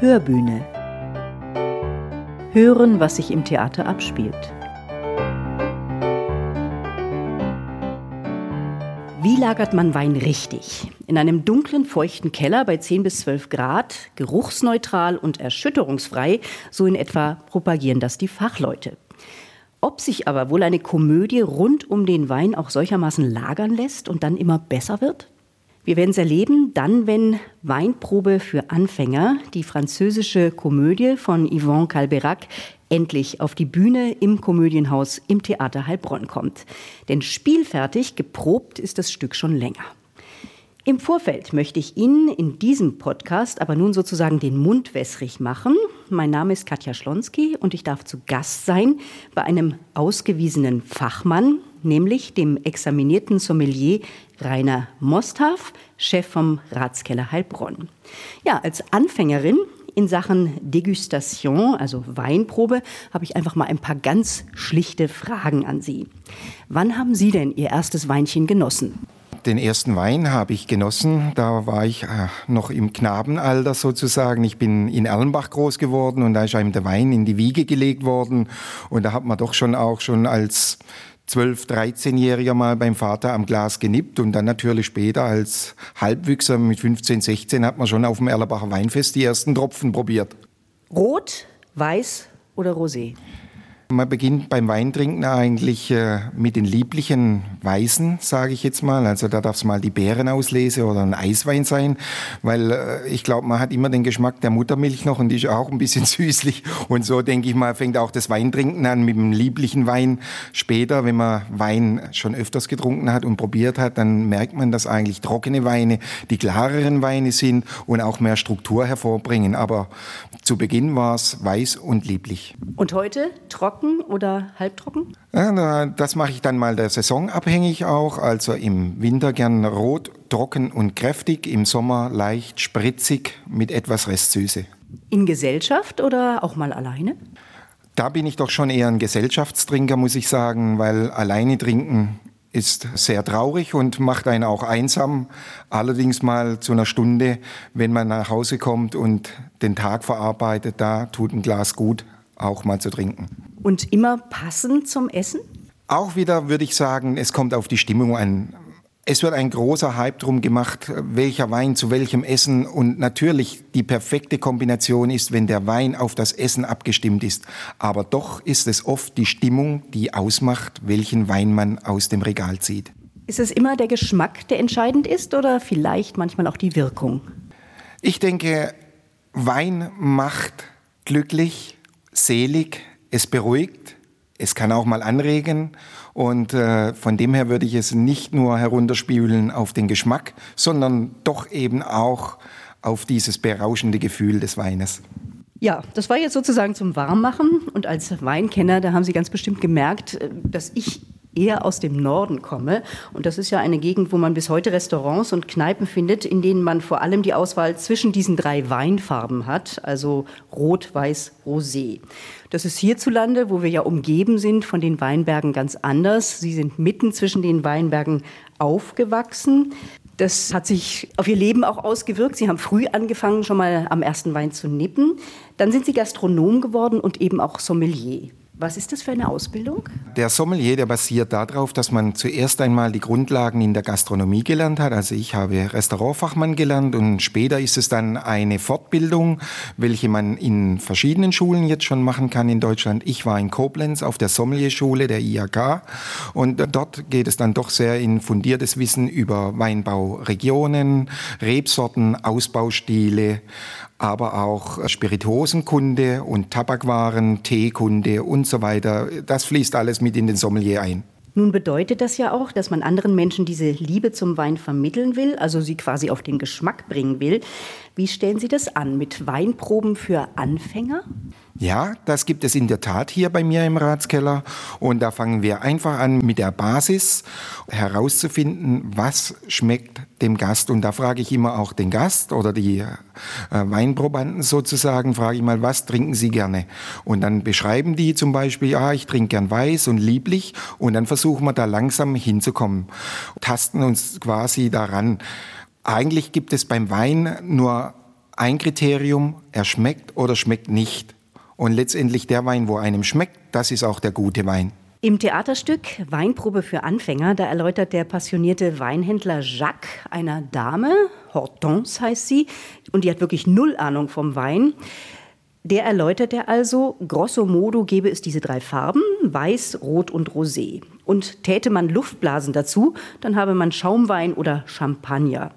Hörbühne. Hören, was sich im Theater abspielt. Wie lagert man Wein richtig? In einem dunklen, feuchten Keller bei 10 bis 12 Grad, geruchsneutral und erschütterungsfrei, so in etwa propagieren das die Fachleute. Ob sich aber wohl eine Komödie rund um den Wein auch solchermaßen lagern lässt und dann immer besser wird? Wir werden es erleben, dann, wenn Weinprobe für Anfänger, die französische Komödie von Yvonne Calberac, endlich auf die Bühne im Komödienhaus im Theater Heilbronn kommt. Denn spielfertig geprobt ist das Stück schon länger. Im Vorfeld möchte ich Ihnen in diesem Podcast aber nun sozusagen den Mund wässrig machen. Mein Name ist Katja Schlonski und ich darf zu Gast sein bei einem ausgewiesenen Fachmann, nämlich dem examinierten Sommelier Rainer Mosthaff, Chef vom Ratskeller Heilbronn. Ja, als Anfängerin in Sachen Degustation, also Weinprobe, habe ich einfach mal ein paar ganz schlichte Fragen an Sie. Wann haben Sie denn Ihr erstes Weinchen genossen? Den ersten Wein habe ich genossen. Da war ich äh, noch im Knabenalter sozusagen. Ich bin in Erlenbach groß geworden und da ist einem der Wein in die Wiege gelegt worden. Und da hat man doch schon auch schon als 12-, 13-Jähriger mal beim Vater am Glas genippt und dann natürlich später als Halbwüchser mit 15, 16 hat man schon auf dem Erlenbacher Weinfest die ersten Tropfen probiert. Rot, weiß oder rosé? Man beginnt beim Weintrinken eigentlich äh, mit den lieblichen Weißen, sage ich jetzt mal. Also da darf es mal die Beerenauslese oder ein Eiswein sein, weil äh, ich glaube, man hat immer den Geschmack der Muttermilch noch und die ist auch ein bisschen süßlich. Und so denke ich mal, fängt auch das Weintrinken an mit dem lieblichen Wein. Später, wenn man Wein schon öfters getrunken hat und probiert hat, dann merkt man, dass eigentlich trockene Weine die klareren Weine sind und auch mehr Struktur hervorbringen. Aber zu Beginn war es weiß und lieblich. Und heute trocken? Trocken oder halbtrocken? Das mache ich dann mal der Saison abhängig auch. Also im Winter gern rot, trocken und kräftig, im Sommer leicht spritzig mit etwas Restsüße. In Gesellschaft oder auch mal alleine? Da bin ich doch schon eher ein Gesellschaftstrinker, muss ich sagen, weil alleine trinken ist sehr traurig und macht einen auch einsam. Allerdings mal zu einer Stunde, wenn man nach Hause kommt und den Tag verarbeitet, da tut ein Glas gut, auch mal zu trinken. Und immer passend zum Essen? Auch wieder würde ich sagen, es kommt auf die Stimmung an. Es wird ein großer Hype drum gemacht, welcher Wein zu welchem Essen. Und natürlich die perfekte Kombination ist, wenn der Wein auf das Essen abgestimmt ist. Aber doch ist es oft die Stimmung, die ausmacht, welchen Wein man aus dem Regal zieht. Ist es immer der Geschmack, der entscheidend ist oder vielleicht manchmal auch die Wirkung? Ich denke, Wein macht glücklich, selig, es beruhigt, es kann auch mal anregen und äh, von dem her würde ich es nicht nur herunterspülen auf den Geschmack, sondern doch eben auch auf dieses berauschende Gefühl des Weines. Ja, das war jetzt sozusagen zum Warmmachen und als Weinkenner, da haben Sie ganz bestimmt gemerkt, äh, dass ich eher aus dem Norden komme. Und das ist ja eine Gegend, wo man bis heute Restaurants und Kneipen findet, in denen man vor allem die Auswahl zwischen diesen drei Weinfarben hat, also Rot, Weiß, Rosé. Das ist hierzulande, wo wir ja umgeben sind von den Weinbergen, ganz anders. Sie sind mitten zwischen den Weinbergen aufgewachsen. Das hat sich auf ihr Leben auch ausgewirkt. Sie haben früh angefangen, schon mal am ersten Wein zu nippen. Dann sind Sie Gastronom geworden und eben auch Sommelier. Was ist das für eine Ausbildung? Der Sommelier, der basiert darauf, dass man zuerst einmal die Grundlagen in der Gastronomie gelernt hat. Also ich habe Restaurantfachmann gelernt und später ist es dann eine Fortbildung, welche man in verschiedenen Schulen jetzt schon machen kann in Deutschland. Ich war in Koblenz auf der Sommelierschule der IHK und dort geht es dann doch sehr in fundiertes Wissen über Weinbauregionen, Rebsorten, Ausbaustile, aber auch Spirituosenkunde und Tabakwaren, Teekunde und so weiter. Das fließt alles mit in den Sommelier ein. Nun bedeutet das ja auch, dass man anderen Menschen diese Liebe zum Wein vermitteln will, also sie quasi auf den Geschmack bringen will. Wie stellen Sie das an? Mit Weinproben für Anfänger? Ja, das gibt es in der Tat hier bei mir im Ratskeller. Und da fangen wir einfach an mit der Basis herauszufinden, was schmeckt dem Gast. Und da frage ich immer auch den Gast oder die äh, Weinprobanden sozusagen, frage ich mal, was trinken Sie gerne? Und dann beschreiben die zum Beispiel, ja, ich trinke gern weiß und lieblich. Und dann versuchen wir da langsam hinzukommen, tasten uns quasi daran. Eigentlich gibt es beim Wein nur ein Kriterium, er schmeckt oder schmeckt nicht. Und letztendlich der Wein, wo einem schmeckt, das ist auch der gute Wein. Im Theaterstück Weinprobe für Anfänger, da erläutert der passionierte Weinhändler Jacques einer Dame, Hortense heißt sie, und die hat wirklich null Ahnung vom Wein. Der erläutert er also, grosso modo gäbe es diese drei Farben, weiß, rot und rosé. Und täte man Luftblasen dazu, dann habe man Schaumwein oder Champagner.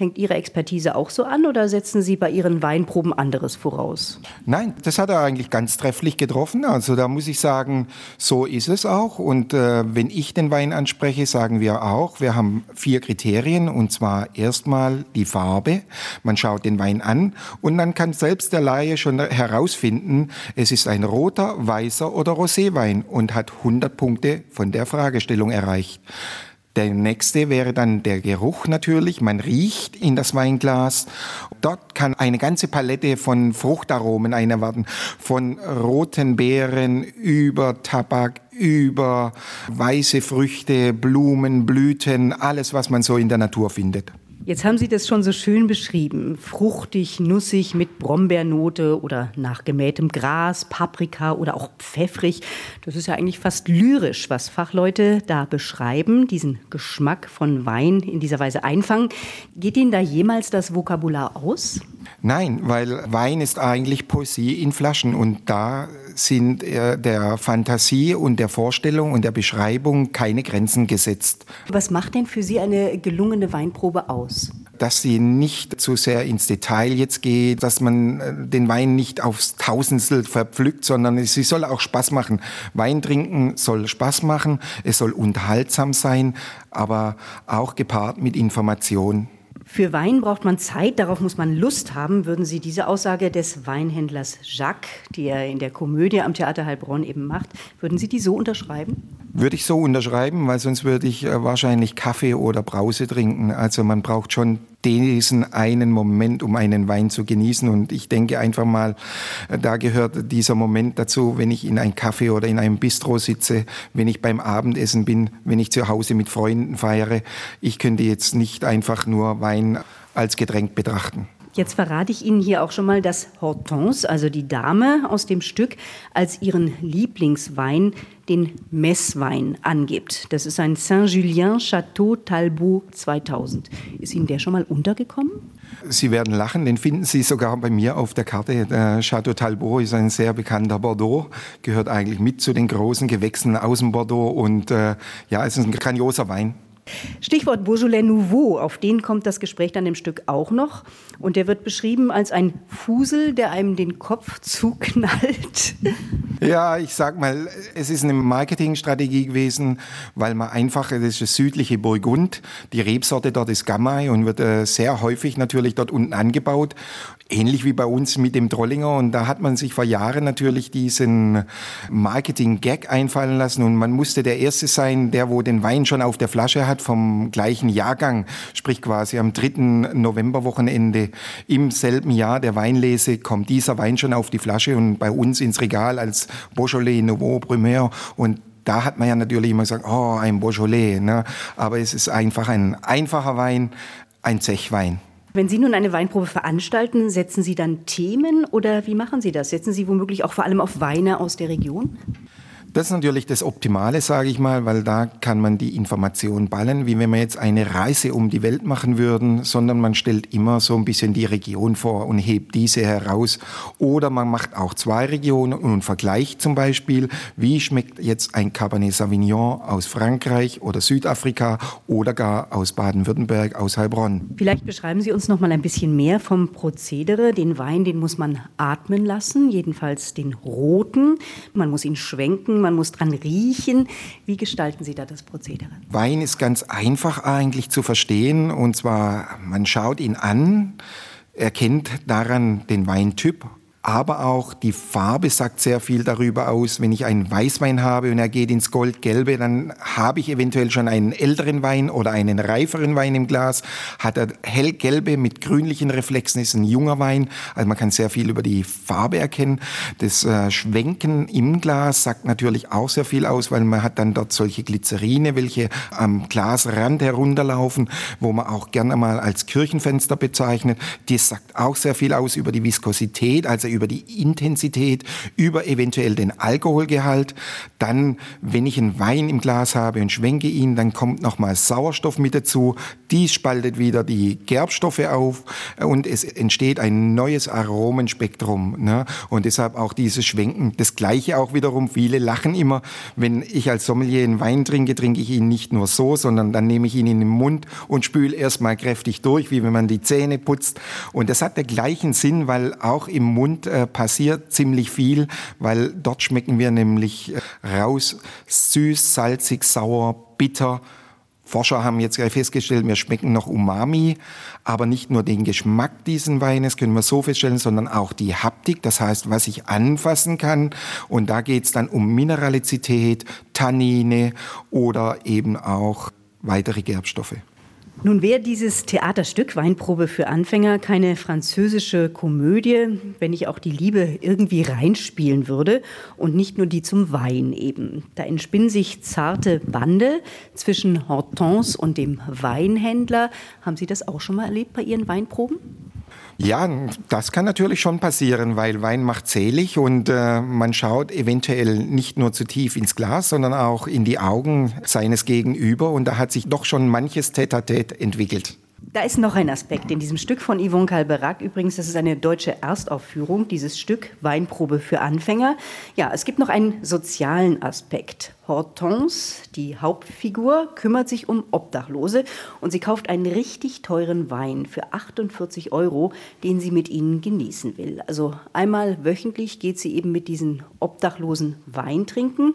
Fängt Ihre Expertise auch so an oder setzen Sie bei Ihren Weinproben anderes voraus? Nein, das hat er eigentlich ganz trefflich getroffen. Also da muss ich sagen, so ist es auch. Und äh, wenn ich den Wein anspreche, sagen wir auch, wir haben vier Kriterien. Und zwar erstmal die Farbe. Man schaut den Wein an und dann kann selbst der Laie schon herausfinden, es ist ein roter, weißer oder Roséwein und hat 100 Punkte von der Fragestellung erreicht. Der nächste wäre dann der Geruch natürlich. Man riecht in das Weinglas. Dort kann eine ganze Palette von Fruchtaromen einerwarten. Von roten Beeren über Tabak, über weiße Früchte, Blumen, Blüten, alles, was man so in der Natur findet. Jetzt haben Sie das schon so schön beschrieben. Fruchtig, nussig mit Brombeernote oder nach gemähtem Gras, Paprika oder auch pfeffrig. Das ist ja eigentlich fast lyrisch, was Fachleute da beschreiben, diesen Geschmack von Wein in dieser Weise einfangen. Geht Ihnen da jemals das Vokabular aus? Nein, weil Wein ist eigentlich Poesie in Flaschen und da sind äh, der Fantasie und der Vorstellung und der Beschreibung keine Grenzen gesetzt. Was macht denn für Sie eine gelungene Weinprobe aus? Dass sie nicht zu sehr ins Detail jetzt geht, dass man äh, den Wein nicht aufs Tausendstel verpflückt, sondern sie soll auch Spaß machen. Wein trinken soll Spaß machen, es soll unterhaltsam sein, aber auch gepaart mit Information. Für Wein braucht man Zeit, darauf muss man Lust haben. Würden Sie diese Aussage des Weinhändlers Jacques, die er in der Komödie am Theater Heilbronn eben macht, würden Sie die so unterschreiben? Würde ich so unterschreiben, weil sonst würde ich äh, wahrscheinlich Kaffee oder Brause trinken. Also man braucht schon diesen einen Moment, um einen Wein zu genießen. Und ich denke einfach mal, äh, da gehört dieser Moment dazu, wenn ich in einem Kaffee oder in einem Bistro sitze, wenn ich beim Abendessen bin, wenn ich zu Hause mit Freunden feiere. Ich könnte jetzt nicht einfach nur Wein als Getränk betrachten. Jetzt verrate ich Ihnen hier auch schon mal, dass Hortense, also die Dame aus dem Stück, als ihren Lieblingswein den Messwein angibt. Das ist ein Saint-Julien Château Talbot 2000. Ist Ihnen der schon mal untergekommen? Sie werden lachen, den finden Sie sogar bei mir auf der Karte. Der Château Talbot ist ein sehr bekannter Bordeaux, gehört eigentlich mit zu den großen Gewächsen aus dem Bordeaux und äh, ja, es ist ein grandioser Wein. Stichwort Beaujolais Nouveau, auf den kommt das Gespräch dann im Stück auch noch. Und der wird beschrieben als ein Fusel, der einem den Kopf zuknallt. Ja, ich sag mal, es ist eine Marketingstrategie gewesen, weil man einfach, das ist das südliche Burgund, die Rebsorte dort ist Gamay und wird äh, sehr häufig natürlich dort unten angebaut ähnlich wie bei uns mit dem Trollinger. Und da hat man sich vor Jahren natürlich diesen Marketing-Gag einfallen lassen. Und man musste der Erste sein, der wo den Wein schon auf der Flasche hat vom gleichen Jahrgang. Sprich quasi am 3. Novemberwochenende im selben Jahr der Weinlese kommt dieser Wein schon auf die Flasche und bei uns ins Regal als Beaujolais Nouveau Primeur. Und da hat man ja natürlich immer gesagt, oh, ein Beaujolais. Ne? Aber es ist einfach ein einfacher Wein, ein Zechwein. Wenn Sie nun eine Weinprobe veranstalten, setzen Sie dann Themen oder wie machen Sie das? Setzen Sie womöglich auch vor allem auf Weine aus der Region? Das ist natürlich das Optimale, sage ich mal, weil da kann man die Information ballen, wie wenn wir jetzt eine Reise um die Welt machen würden, sondern man stellt immer so ein bisschen die Region vor und hebt diese heraus. Oder man macht auch zwei Regionen und vergleicht zum Beispiel, wie schmeckt jetzt ein Cabernet Sauvignon aus Frankreich oder Südafrika oder gar aus Baden-Württemberg, aus Heilbronn. Vielleicht beschreiben Sie uns noch mal ein bisschen mehr vom Prozedere. Den Wein, den muss man atmen lassen, jedenfalls den roten. Man muss ihn schwenken man muss dran riechen. Wie gestalten Sie da das Prozedere? Wein ist ganz einfach eigentlich zu verstehen. Und zwar, man schaut ihn an, erkennt daran den Weintyp, aber auch die Farbe sagt sehr viel darüber aus. Wenn ich einen Weißwein habe und er geht ins Goldgelbe, dann habe ich eventuell schon einen älteren Wein oder einen reiferen Wein im Glas. Hat er hellgelbe mit grünlichen Reflexen, ist ein junger Wein. Also man kann sehr viel über die Farbe erkennen. Das äh, Schwenken im Glas sagt natürlich auch sehr viel aus, weil man hat dann dort solche Glycerine, welche am Glasrand herunterlaufen, wo man auch gerne mal als Kirchenfenster bezeichnet. Das sagt auch sehr viel aus über die Viskosität, also über die Intensität, über eventuell den Alkoholgehalt. Dann, wenn ich einen Wein im Glas habe und schwenke ihn, dann kommt nochmal Sauerstoff mit dazu. Dies spaltet wieder die Gerbstoffe auf und es entsteht ein neues Aromenspektrum. Ne? Und deshalb auch dieses Schwenken. Das Gleiche auch wiederum, viele lachen immer, wenn ich als Sommelier einen Wein trinke, trinke ich ihn nicht nur so, sondern dann nehme ich ihn in den Mund und spüle erstmal kräftig durch, wie wenn man die Zähne putzt. Und das hat den gleichen Sinn, weil auch im Mund äh, passiert ziemlich viel, weil dort schmecken wir nämlich äh, raus süß, salzig, sauer, bitter. Forscher haben jetzt festgestellt, wir schmecken noch Umami, aber nicht nur den Geschmack diesen Weines können wir so feststellen, sondern auch die Haptik, das heißt, was ich anfassen kann. Und da geht es dann um Mineralizität, Tannine oder eben auch weitere Gerbstoffe. Nun wäre dieses Theaterstück Weinprobe für Anfänger keine französische Komödie, wenn ich auch die Liebe irgendwie reinspielen würde und nicht nur die zum Wein eben. Da entspinnen sich zarte Bande zwischen Hortense und dem Weinhändler. Haben Sie das auch schon mal erlebt bei Ihren Weinproben? Ja, das kann natürlich schon passieren, weil Wein macht selig und äh, man schaut eventuell nicht nur zu tief ins Glas, sondern auch in die Augen seines Gegenüber und da hat sich doch schon manches Tete-a-Tete entwickelt. Da ist noch ein Aspekt in diesem Stück von Yvonne Calberac. Übrigens, das ist eine deutsche Erstaufführung, dieses Stück Weinprobe für Anfänger. Ja, es gibt noch einen sozialen Aspekt. Hortense, die Hauptfigur, kümmert sich um Obdachlose und sie kauft einen richtig teuren Wein für 48 Euro, den sie mit ihnen genießen will. Also einmal wöchentlich geht sie eben mit diesen Obdachlosen Wein trinken.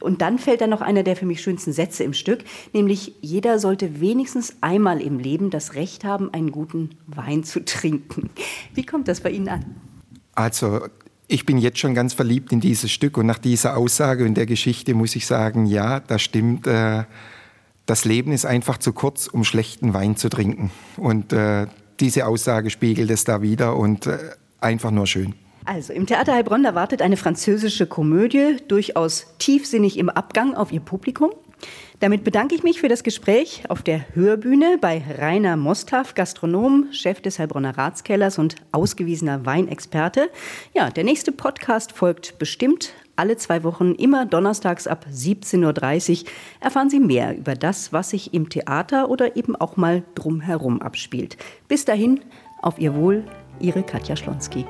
Und dann fällt da noch einer der für mich schönsten Sätze im Stück, nämlich jeder sollte wenigstens einmal im Leben das Recht haben, einen guten Wein zu trinken. Wie kommt das bei Ihnen an? Also ich bin jetzt schon ganz verliebt in dieses Stück und nach dieser Aussage und der Geschichte muss ich sagen, ja, das stimmt. Äh, das Leben ist einfach zu kurz, um schlechten Wein zu trinken. Und äh, diese Aussage spiegelt es da wieder und äh, einfach nur schön. Also im Theater Heilbronn wartet eine französische Komödie, durchaus tiefsinnig im Abgang auf ihr Publikum. Damit bedanke ich mich für das Gespräch auf der Hörbühne bei Rainer Mosthaff, Gastronom, Chef des Heilbronner Ratskellers und ausgewiesener Weinexperte. Ja, der nächste Podcast folgt bestimmt alle zwei Wochen, immer donnerstags ab 17.30 Uhr, erfahren Sie mehr über das, was sich im Theater oder eben auch mal drumherum abspielt. Bis dahin, auf Ihr Wohl, Ihre Katja Schlonski.